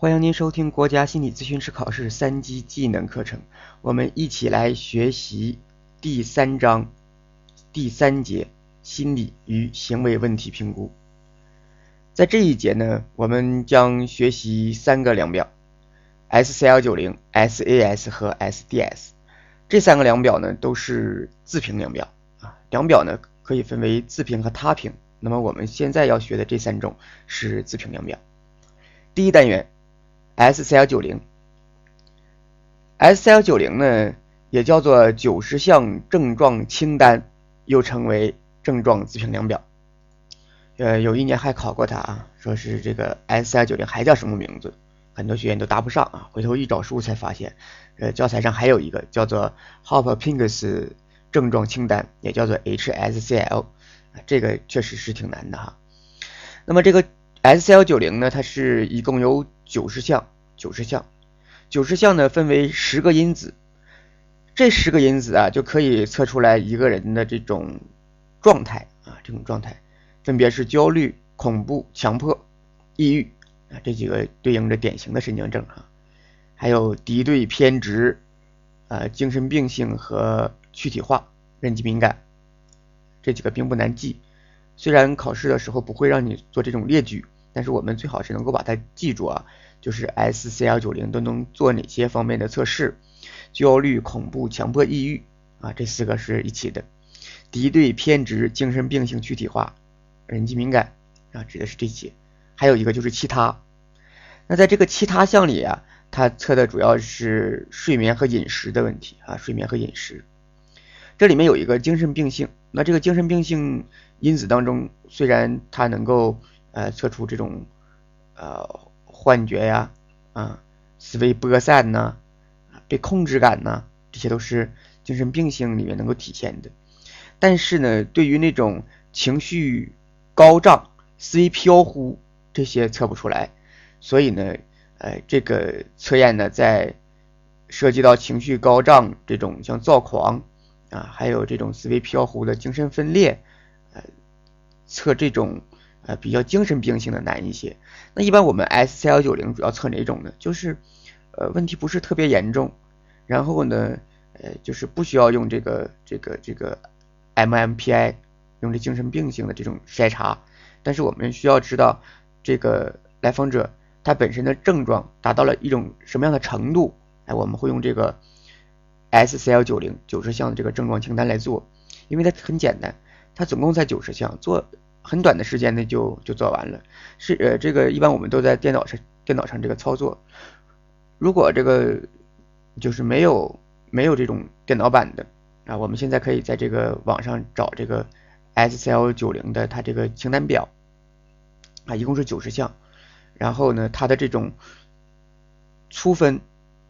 欢迎您收听国家心理咨询师考试三级技能课程，我们一起来学习第三章第三节心理与行为问题评估。在这一节呢，我们将学习三个量表：SCL90、SAS 和 SDS。这三个量表呢都是自评量表啊，量表呢可以分为自评和他评。那么我们现在要学的这三种是自评量表。第一单元。SCL 九零，SCL 九零呢，也叫做九十项症状清单，又称为症状自评量表。呃，有一年还考过它啊，说是这个 SCL 九零还叫什么名字？很多学员都答不上啊。回头一找书才发现，呃，教材上还有一个叫做 Hopkins 症状清单，也叫做 HSCL，这个确实是挺难的哈。那么这个 SCL 九零呢，它是一共有。九十项，九十项，九十项呢分为十个因子，这十个因子啊就可以测出来一个人的这种状态啊，这种状态。分别是焦虑、恐怖、强迫、抑郁啊这几个对应着典型的神经症啊，还有敌对、偏执、呃精神病性和躯体化、人际敏感。这几个并不难记，虽然考试的时候不会让你做这种列举。但是我们最好是能够把它记住啊，就是 SCL 九零都能做哪些方面的测试？焦虑、恐怖、强迫、抑郁啊，这四个是一起的。敌对、偏执、精神病性躯体化、人际敏感啊，指的是这些。还有一个就是其他。那在这个其他项里啊，它测的主要是睡眠和饮食的问题啊，睡眠和饮食。这里面有一个精神病性，那这个精神病性因子当中，虽然它能够呃，测出这种呃幻觉呀，啊，思维播散呐，被控制感呐，这些都是精神病性里面能够体现的。但是呢，对于那种情绪高涨、思维飘忽这些测不出来。所以呢，呃，这个测验呢，在涉及到情绪高涨这种像躁狂啊，还有这种思维飘忽的精神分裂，呃，测这种。呃，比较精神病性的难一些。那一般我们 SCL 九零主要测哪种呢？就是呃问题不是特别严重，然后呢，呃就是不需要用这个这个这个 MMPI 用这精神病性的这种筛查，但是我们需要知道这个来访者他本身的症状达到了一种什么样的程度，哎，我们会用这个 SCL 九零九十项的这个症状清单来做，因为它很简单，它总共才九十项做。很短的时间内就就做完了，是呃这个一般我们都在电脑上电脑上这个操作，如果这个就是没有没有这种电脑版的啊，我们现在可以在这个网上找这个 SCL 九零的它这个清单表啊，一共是九十项，然后呢它的这种粗分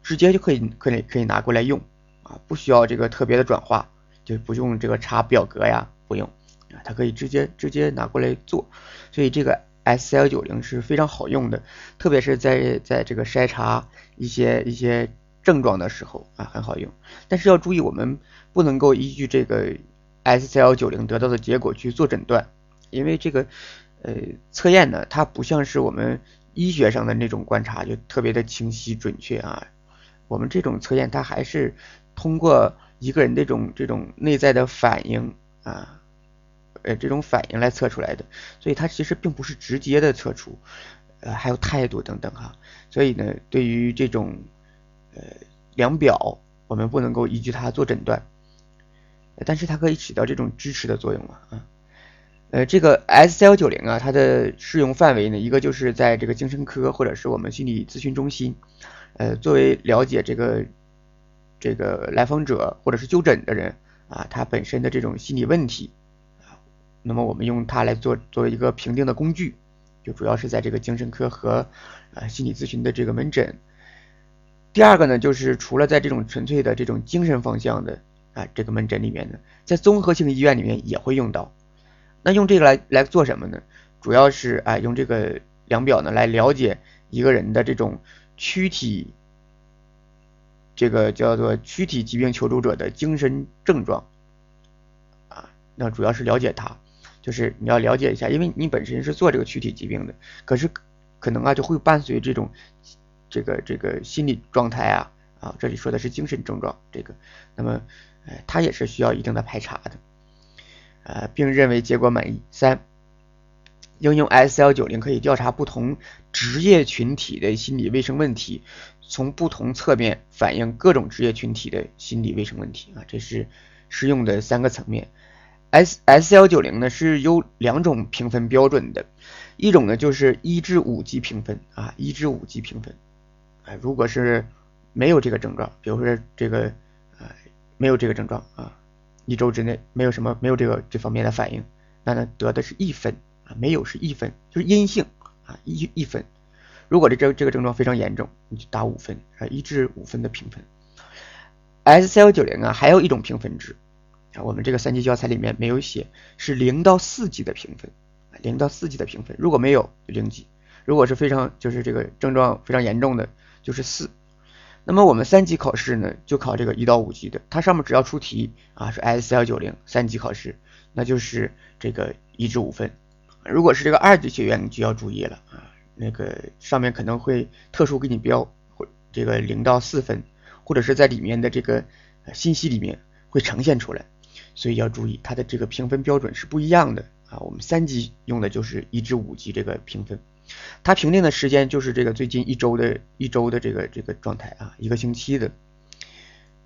直接就可以可以可以拿过来用啊，不需要这个特别的转化，就不用这个查表格呀，不用。啊，它可以直接直接拿过来做，所以这个 SCL 九零是非常好用的，特别是在在这个筛查一些一些症状的时候啊，很好用。但是要注意，我们不能够依据这个 SCL 九零得到的结果去做诊断，因为这个呃测验呢，它不像是我们医学上的那种观察就特别的清晰准确啊。我们这种测验，它还是通过一个人这种这种内在的反应啊。呃，这种反应来测出来的，所以它其实并不是直接的测出，呃，还有态度等等哈。所以呢，对于这种呃量表，我们不能够依据它做诊断，但是它可以起到这种支持的作用嘛啊。呃，这个 SCL 九零啊，它的适用范围呢，一个就是在这个精神科或者是我们心理咨询中心，呃，作为了解这个这个来访者或者是就诊的人啊，他本身的这种心理问题。那么我们用它来做作为一个评定的工具，就主要是在这个精神科和呃心理咨询的这个门诊。第二个呢，就是除了在这种纯粹的这种精神方向的啊这个门诊里面呢，在综合性医院里面也会用到。那用这个来来做什么呢？主要是啊用这个量表呢来了解一个人的这种躯体，这个叫做躯体疾病求助者的精神症状啊，那主要是了解他。就是你要了解一下，因为你本身是做这个躯体疾病的，可是可能啊就会伴随这种这个这个心理状态啊啊，这里说的是精神症状，这个，那么呃，它也是需要一定的排查的，呃，并认为结果满意。三，应用 S L 九零可以调查不同职业群体的心理卫生问题，从不同侧面反映各种职业群体的心理卫生问题啊，这是适用的三个层面。S S L 九零呢是有两种评分标准的，一种呢就是一至五级评分啊，一至五级评分，啊，如果是没有这个症状，比如说这个啊没有这个症状啊，一周之内没有什么没有这个这方面的反应，那呢得的是一分啊，没有是一分，就是阴性啊一一分，如果这这这个症状非常严重，你就打五分啊，一至五分的评分。S C L 九零啊还有一种评分制。啊，我们这个三级教材里面没有写，是零到四级的评分，零到四级的评分，如果没有零级，如果是非常就是这个症状非常严重的，就是四。那么我们三级考试呢，就考这个一到五级的，它上面只要出题啊，是 S 幺九零三级考试，那就是这个一至五分。如果是这个二级学员，你就要注意了啊，那个上面可能会特殊给你标或这个零到四分，或者是在里面的这个信息里面会呈现出来。所以要注意，它的这个评分标准是不一样的啊。我们三级用的就是一至五级这个评分，它评定的时间就是这个最近一周的一周的这个这个状态啊，一个星期的。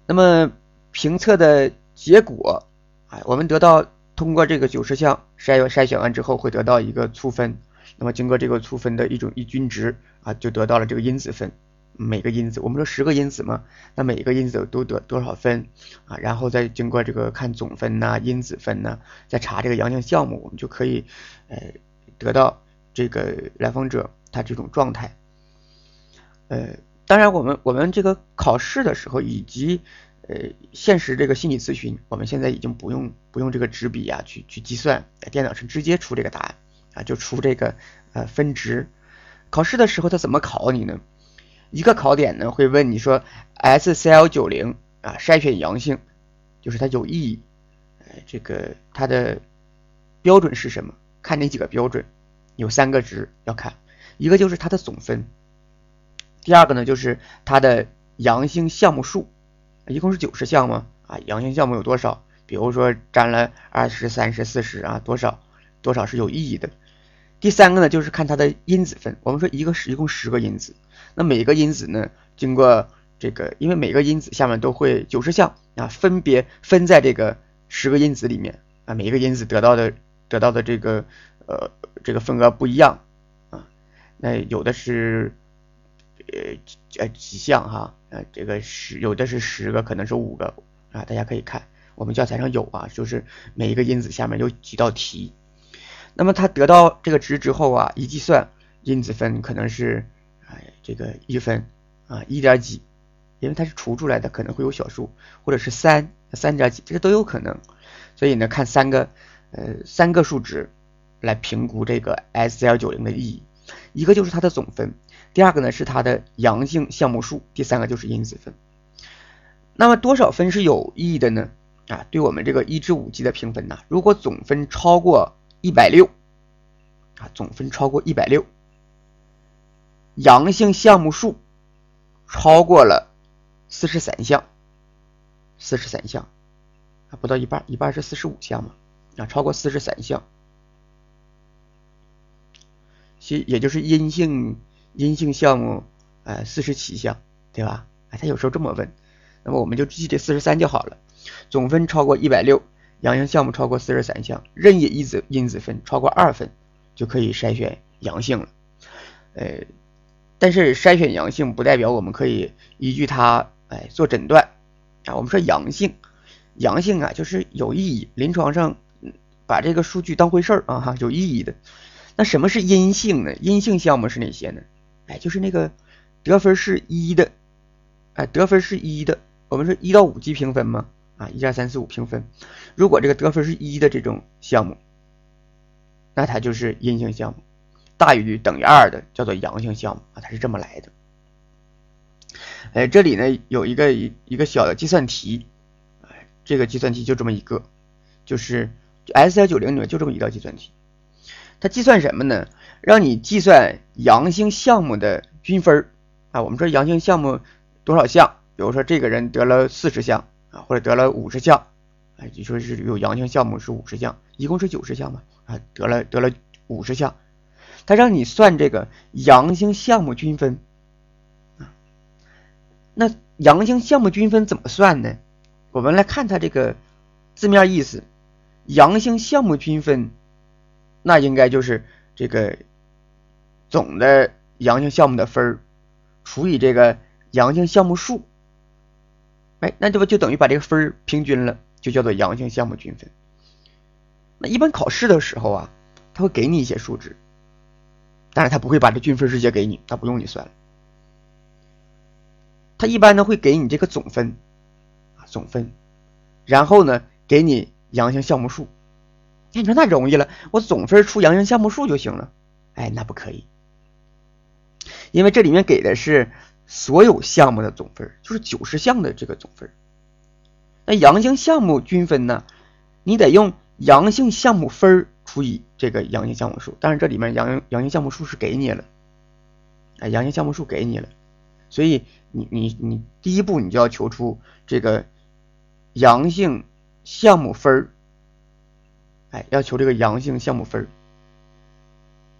那么评测的结果，哎，我们得到通过这个九十项筛筛选完之后，会得到一个粗分。那么经过这个粗分的一种一均值啊，就得到了这个因子分。每个因子，我们说十个因子嘛，那每一个因子都得多少分啊？然后再经过这个看总分呐、因子分呐，再查这个阳性项目，我们就可以呃得到这个来访者他这种状态。呃，当然我们我们这个考试的时候以及呃现实这个心理咨询，我们现在已经不用不用这个纸笔啊去去计算，电脑上直接出这个答案啊，就出这个呃分值。考试的时候他怎么考你呢？一个考点呢会问你说，SCL 九零啊筛选阳性，就是它有意义，呃，这个它的标准是什么？看哪几个标准？有三个值要看，一个就是它的总分，第二个呢就是它的阳性项目数，一共是九十项嘛，啊，阳性项目有多少？比如说占了二十三十四十啊，多少多少是有意义的。第三个呢就是看它的因子分，我们说一个是一共十个因子。那每个因子呢，经过这个，因为每个因子下面都会九十项啊，分别分在这个十个因子里面。啊，每一个因子得到的得到的这个呃这个份额不一样。啊，那有的是呃呃几项哈啊，这个十有的是十个，可能是五个啊，大家可以看。我们教材上有啊，就是每一个因子下面有几道题，那么它得到这个值之后啊，一计算因子分可能是。这个一分啊，一点几，因为它是除出来的，可能会有小数，或者是三三点几，这个都有可能。所以呢，看三个呃三个数值来评估这个 S L 九零的意义。一个就是它的总分，第二个呢是它的阳性项目数，第三个就是因子分。那么多少分是有意义的呢？啊，对我们这个一至五级的评分呢，如果总分超过一百六啊，总分超过一百六。阳性项目数超过了四十三项，四十三项啊，不到一半，一半是四十五项嘛啊，超过四十三项，其也就是阴性阴性项目呃四十七项，对吧？哎，他有时候这么问，那么我们就记这四十三就好了。总分超过一百六，阳性项目超过四十三项，任意因子因子分超过二分，就可以筛选阳性了，呃。但是筛选阳性不代表我们可以依据它哎做诊断啊。我们说阳性，阳性啊就是有意义，临床上把这个数据当回事儿啊哈，有意义的。那什么是阴性呢？阴性项目是哪些呢？哎，就是那个得分是一的，哎，得分是一的。我们说一到五级评分嘛，啊，一二三四五评分。如果这个得分是一的这种项目，那它就是阴性项目。大于等于二的叫做阳性项目啊，它是这么来的。哎，这里呢有一个一一个小的计算题，哎，这个计算题就这么一个，就是 S 幺九零里面就这么一道计算题。它计算什么呢？让你计算阳性项目的均分啊，我们说阳性项目多少项？比如说这个人得了四十项啊，或者得了五十项，啊，就说是有阳性项目是五十项，一共是九十项嘛，啊，得了得了五十项，他让你算这个阳性项目均分，啊，那阳性项目均分怎么算呢？我们来看它这个字面意思，阳性项目均分，那应该就是这个总的阳性项目的分儿除以这个阳性项目数。哎，那这不就等于把这个分儿平均了，就叫做阳性项目均分。那一般考试的时候啊，他会给你一些数值，但是他不会把这均分直接给你，他不用你算了。他一般呢会给你这个总分啊总分，然后呢给你阳性项目数。那你说那容易了，我总分出阳性项目数就行了。哎，那不可以，因为这里面给的是。所有项目的总分就是九十项的这个总分。那阳性项目均分呢？你得用阳性项目分除以这个阳性项目数。但是这里面阳阳性项目数是给你了，哎，阳性项目数给你了，所以你你你第一步你就要求出这个阳性项目分哎，要求这个阳性项目分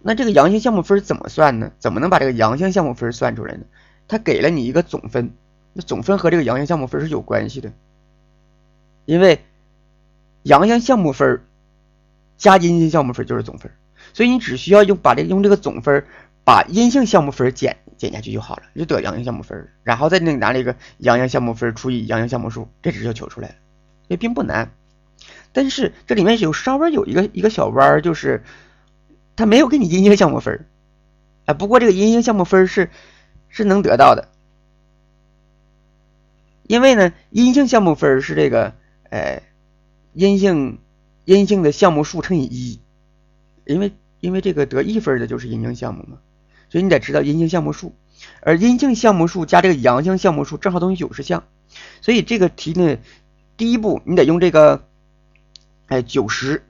那这个阳性项目分怎么算呢？怎么能把这个阳性项目分算出来呢？他给了你一个总分，那总分和这个阳性项目分是有关系的，因为阳性项目分加阴性项目分就是总分，所以你只需要用把这用这个总分把阴性项目分减减下去就好了，就得阳性项目分，然后再那个拿这个阳性项目分除以阳性项目数，这值就求出来了，也并不难。但是这里面有稍微有一个一个小弯，就是他没有给你阴性项目分，哎，不过这个阴性项目分是。是能得到的，因为呢，阴性项目分是这个，呃，阴性阴性的项目数乘以一，因为因为这个得一分的就是阴性项目嘛，所以你得知道阴性项目数，而阴性项目数加这个阳性项目数正好等于九十项，所以这个题呢，第一步你得用这个，哎，九十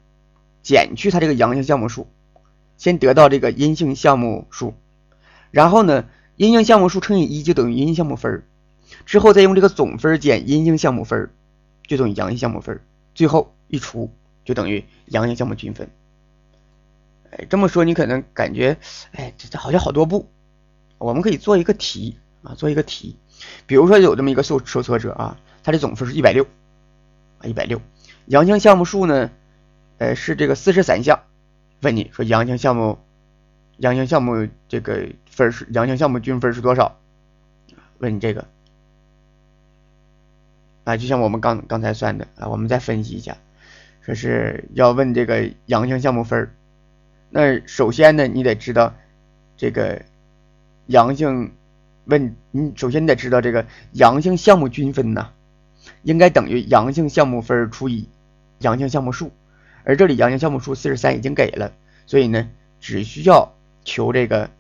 减去它这个阳性项目数，先得到这个阴性项目数，然后呢。阴性项目数乘以一就等于阴性项目分之后再用这个总分减阴性项目分就等于阳性项目分最后一除就等于阳性项目均分。哎，这么说你可能感觉，哎，这这好像好多步。我们可以做一个题啊，做一个题。比如说有这么一个受受测者啊，他的总分是一百六啊，一百六，阳性项目数呢，呃，是这个四十三项。问你说阳性项目。阳性项目这个分是阳性项目均分是多少？问你这个啊，就像我们刚刚才算的啊，我们再分析一下，说是要问这个阳性项目分那首先呢，你得知道这个阳性问你首先你得知道这个阳性项目均分呐，应该等于阳性项目分除以阳性项目数，而这里阳性项目数四十三已经给了，所以呢，只需要。求这个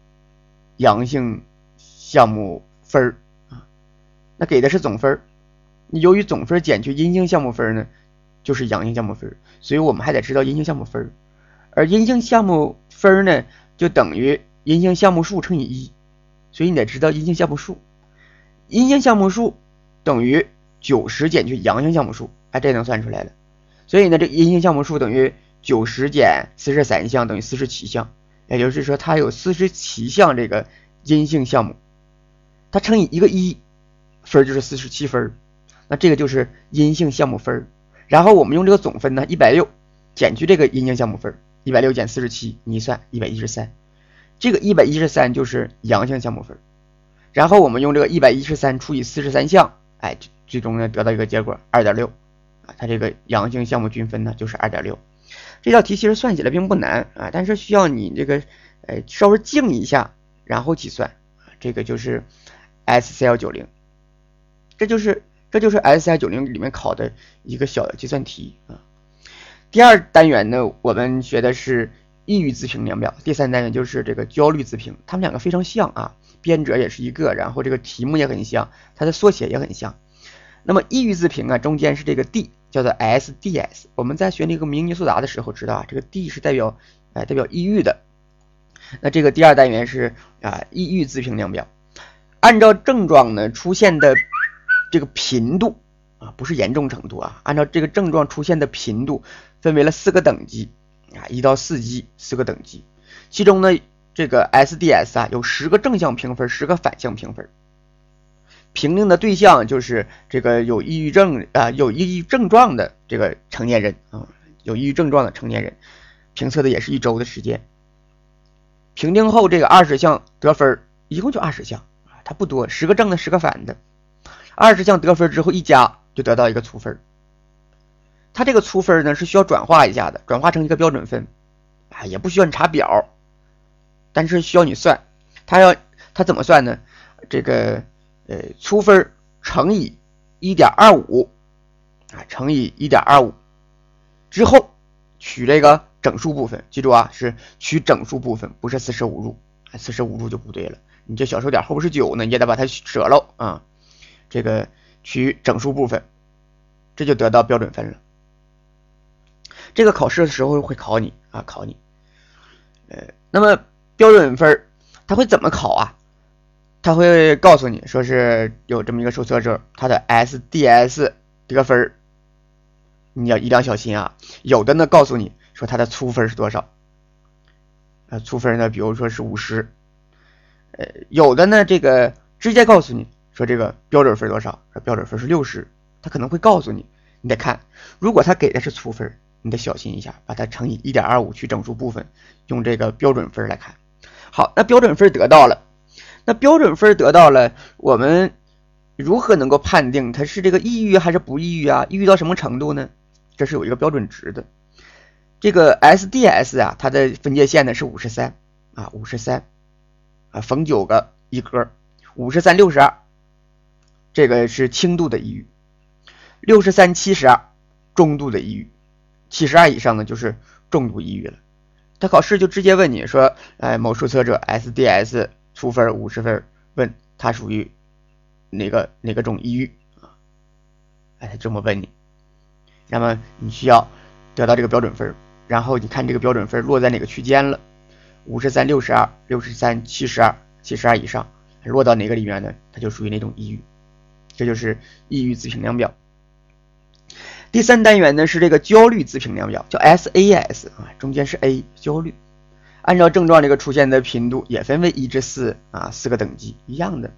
阳性项目分儿啊，那给的是总分儿。由于总分减去阴性项目分呢，就是阳性项目分所以我们还得知道阴性项目分而阴性项目分呢，就等于阴性项目数乘以一，所以你得知道阴性项目数。阴性项目数等于九十减去阳性项目数，哎，这能算出来了。所以呢，这阴性项目数等于九十减四十三项等于四十七项。也就是说，它有四十七项这个阴性项目，它乘以一个一分就是四十七分，那这个就是阴性项目分。然后我们用这个总分呢，一百六减去这个阴性项目分，一百六减四十七，你一算一百一十三，这个一百一十三就是阳性项目分。然后我们用这个一百一十三除以四十三项，哎，最终呢得到一个结果二点六啊，它这个阳性项目均分呢就是二点六。这道题其实算起来并不难啊，但是需要你这个，呃，稍微静一下，然后计算。这个就是 SCL 九零，这就是这就是 SCL 九零里面考的一个小的计算题啊。第二单元呢，我们学的是抑郁自评量表，第三单元就是这个焦虑自评，它们两个非常像啊，编者也是一个，然后这个题目也很像，它的缩写也很像。那么抑郁自评啊，中间是这个 D。叫做 SDS，我们在学那个明尼苏达的时候知道啊，这个 D 是代表哎代表抑郁的。那这个第二单元是啊抑郁自评量表按照症状呢出现的这个频度啊，不是严重程度啊，按照这个症状出现的频度分为了四个等级啊，一到四级四个等级，其中呢这个 SDS 啊有十个正向评分，十个反向评分。评定的对象就是这个有抑郁症啊，有抑郁症状的这个成年人啊，有抑郁症状的成年人，评测的也是一周的时间。评定后，这个二十项得分，一共就二十项啊，它不多，十个正的，十个反的，二十项得分之后一加就得到一个粗分。它这个粗分呢是需要转化一下的，转化成一个标准分啊，也不需要你查表，但是需要你算。它要它怎么算呢？这个。呃，粗分乘以一点二五啊，乘以一点二五之后取这个整数部分，记住啊，是取整数部分，不是四舍五入，四舍五入就不对了。你这小数点后边是九呢，你也得把它舍喽啊。这个取整数部分，这就得到标准分了。这个考试的时候会考你啊，考你。呃，那么标准分它会怎么考啊？他会告诉你说是有这么一个受测者，他的 SDS 得分儿，你要一定要小心啊。有的呢告诉你说他的粗分是多少，呃，粗分呢，比如说是五十，呃，有的呢这个直接告诉你说这个标准分多少，标准分是六十，他可能会告诉你，你得看，如果他给的是粗分，你得小心一下，把它乘以一点二五去整数部分，用这个标准分来看。好，那标准分得到了。那标准分得到了，我们如何能够判定他是这个抑郁还是不抑郁啊？抑郁到什么程度呢？这是有一个标准值的。这个 SDS 啊，它的分界线呢是五十三啊，五十三啊，逢九个一格，五十三六十二，这个是轻度的抑郁；六十三七十二，中度的抑郁；七十二以上呢就是重度抑郁了。他考试就直接问你说，哎，某受测者 SDS。出分五十分，问他属于哪个哪个种抑郁啊？哎，他这么问你，那么你需要得到这个标准分，然后你看这个标准分落在哪个区间了？五十三、六十二、六十三、七十二、七十二以上，落到哪个里面呢？它就属于哪种抑郁？这就是抑郁自评量表。第三单元呢是这个焦虑自评量表，叫 SAS 啊，中间是 A 焦虑。按照症状这个出现的频度也分为一至四啊，四个等级一样的，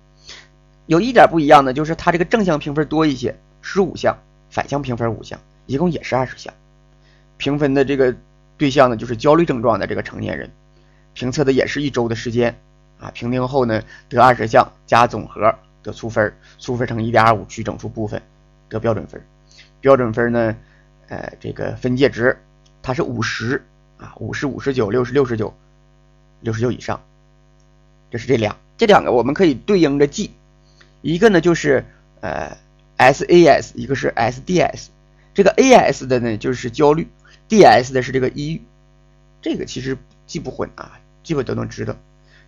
有一点不一样的就是它这个正向评分多一些，十五项，反向评分五项，一共也是二十项。评分的这个对象呢就是焦虑症状的这个成年人，评测的也是一周的时间啊，评定后呢得二十项加总和得粗分，粗分乘一点二五取整数部分得标准分，标准分呢呃这个分界值它是五十。啊，五十五十九，六十六十九，六十九以上，这是这两这两个我们可以对应着记，一个呢就是呃 SAS，一个是 SDS，这个 AS 的呢就是焦虑，DS 的是这个抑郁，这个其实记不混啊，基本都能知道。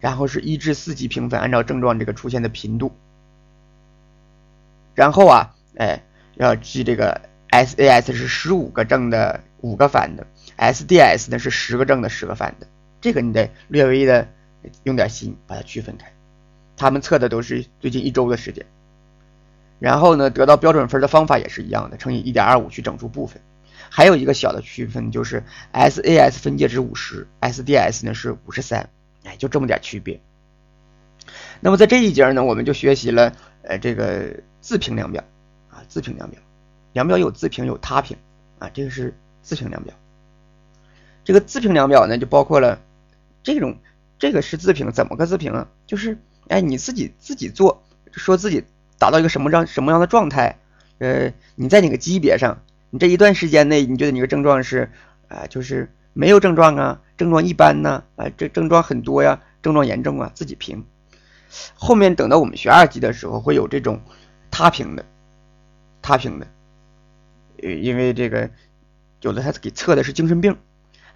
然后是一至四级评分，按照症状这个出现的频度，然后啊，哎要记这个 SAS 是十五个正的，五个反的。SDS 呢是十个正的，十个反的，这个你得略微的用点心把它区分开。他们测的都是最近一周的时间，然后呢，得到标准分的方法也是一样的，乘以一点二五去整数部分。还有一个小的区分就是 SAS 分界值五十，SDS 呢是五十三，哎，就这么点区别。那么在这一节呢，我们就学习了呃这个自评量表啊，自评量表，量表有自评有他评啊，这个是自评量表。这个自评量表呢，就包括了这种，这个是自评，怎么个自评啊？就是哎，你自己自己做，说自己达到一个什么样什么样的状态，呃，你在哪个级别上？你这一段时间内，你觉得你个症状是啊，就是没有症状啊，症状一般呢，啊，这症状很多呀，症状严重啊，自己评。后面等到我们学二级的时候，会有这种他评的，他评的，呃，因为这个有的他给测的是精神病。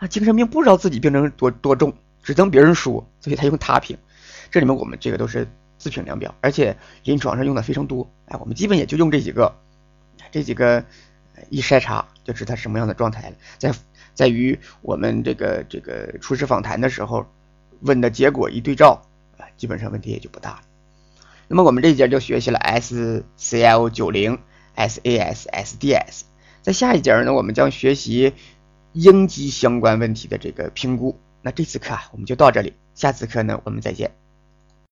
啊，精神病不知道自己病症多多重，只能别人说，所以他用他评。这里面我们这个都是自评量表，而且临床上用的非常多。哎，我们基本也就用这几个，这几个一筛查就知他什么样的状态了。在在于我们这个这个初试访谈的时候问的结果一对照，啊，基本上问题也就不大了。那么我们这一节就学习了 SCL 九零、SAS、SDS。在下一节呢，我们将学习应急相关问题的这个评估。那这次课啊，我们就到这里，下次课呢，我们再见。